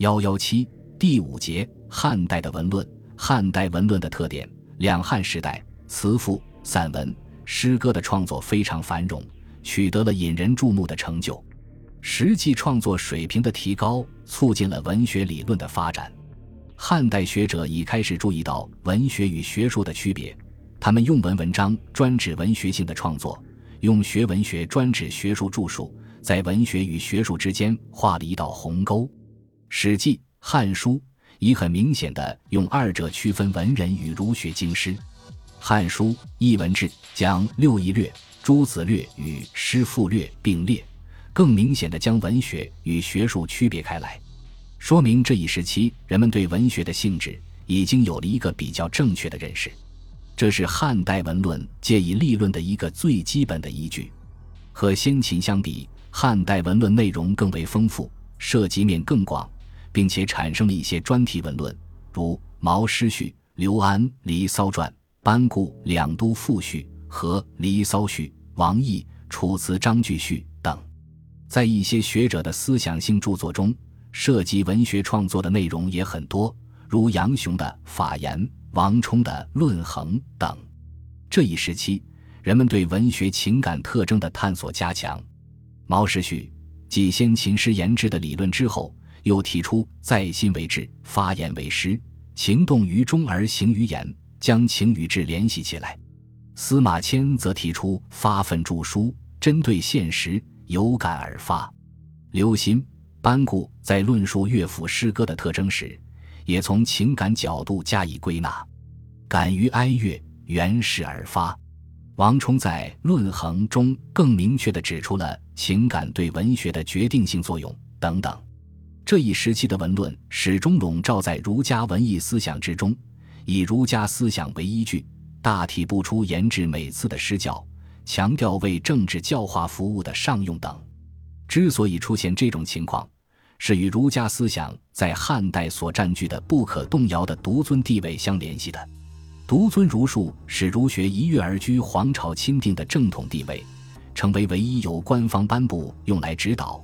幺幺七第五节汉代的文论。汉代文论的特点：两汉时代，词赋、散文、诗歌的创作非常繁荣，取得了引人注目的成就。实际创作水平的提高，促进了文学理论的发展。汉代学者已开始注意到文学与学术的区别，他们用文文章专指文学性的创作，用学文学专指学术著述，在文学与学术之间画了一道鸿沟。《史记》《汉书》以很明显的用二者区分文人与儒学经师，《汉书·艺文志》将六艺略、诸子略与诗赋略并列，更明显的将文学与学术区别开来。说明这一时期人们对文学的性质已经有了一个比较正确的认识，这是汉代文论借以立论的一个最基本的依据。和先秦相比，汉代文论内容更为丰富，涉及面更广，并且产生了一些专题文论，如《毛诗序》《刘安《离骚传》《班固《两都赋序》和《离骚序》《王毅《楚辞章句序》等。在一些学者的思想性著作中。涉及文学创作的内容也很多，如杨雄的《法言》、王充的《论衡》等。这一时期，人们对文学情感特征的探索加强。毛诗序继先秦诗言志的理论之后，又提出在心为志，发言为诗，情动于中而行于言，将情与志联系起来。司马迁则提出发愤著书，针对现实，有感而发。刘歆。班固在论述乐府诗歌的特征时，也从情感角度加以归纳，感于哀乐，原始而发。王充在《论衡》中更明确地指出了情感对文学的决定性作用等等。这一时期的文论始终笼罩在儒家文艺思想之中，以儒家思想为依据，大体不出言志美次的诗教，强调为政治教化服务的上用等。之所以出现这种情况，是与儒家思想在汉代所占据的不可动摇的独尊地位相联系的。独尊儒术使儒学一跃而居皇朝钦定的正统地位，成为唯一由官方颁布用来指导、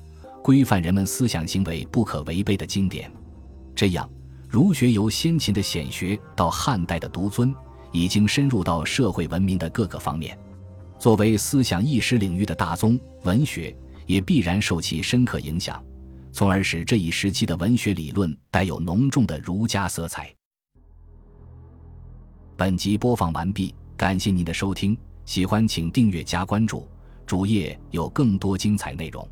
规范人们思想行为不可违背的经典。这样，儒学由先秦的显学到汉代的独尊，已经深入到社会文明的各个方面。作为思想意识领域的大宗，文学。也必然受其深刻影响，从而使这一时期的文学理论带有浓重的儒家色彩。本集播放完毕，感谢您的收听，喜欢请订阅加关注，主页有更多精彩内容。